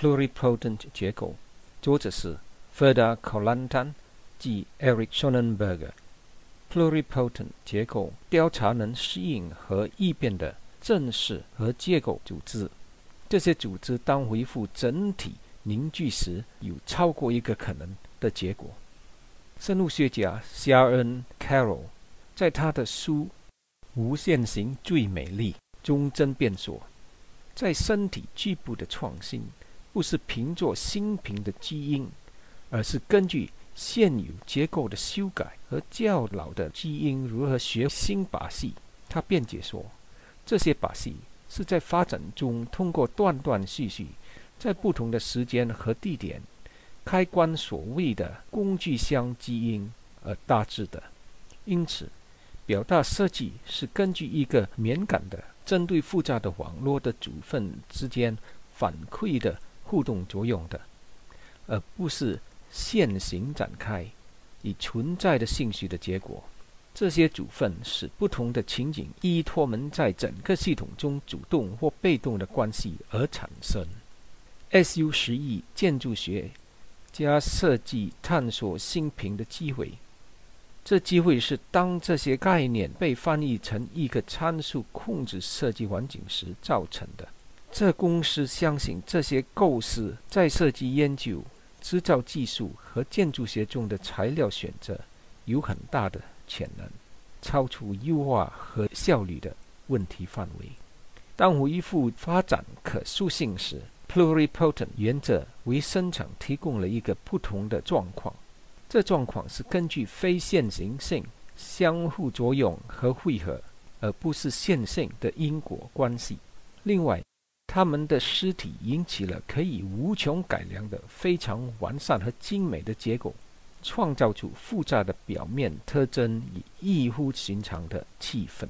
pluripotent 结构，作者是 Ferda Colantan 及 Eric Schonenberger。pluripotent 结构调查能适应和异变的正式和结构组织。这些组织当回复整体凝聚时，有超过一个可能的结果。生物学家 C.R.N. Carroll 在他的书《无限型最美丽》中争辩说，在身体局部的创新不是凭着新品的基因，而是根据。现有结构的修改和较老的基因如何学新把戏？他辩解说，这些把戏是在发展中通过断断续续，在不同的时间和地点，开关所谓的工具箱基因而大致的。因此，表达设计是根据一个敏感的、针对复杂的网络的组分之间反馈的互动作用的，而不是。现行展开，以存在的信息的结果，这些组分使不同的情景依托们在整个系统中主动或被动的关系而产生。S.U. 十亿建筑学加设计探索新品的机会，这机会是当这些概念被翻译成一个参数控制设计环境时造成的。这公司相信这些构思在设计研究。制造技术和建筑学中的材料选择有很大的潜能，超出优化和效率的问题范围。当恢复发展可塑性时，pluripotent 原则为生产提供了一个不同的状况。这状况是根据非线性性相互作用和汇合，而不是线性的因果关系。另外，他们的尸体引起了可以无穷改良的非常完善和精美的结构，创造出复杂的表面特征与异乎寻常的气氛。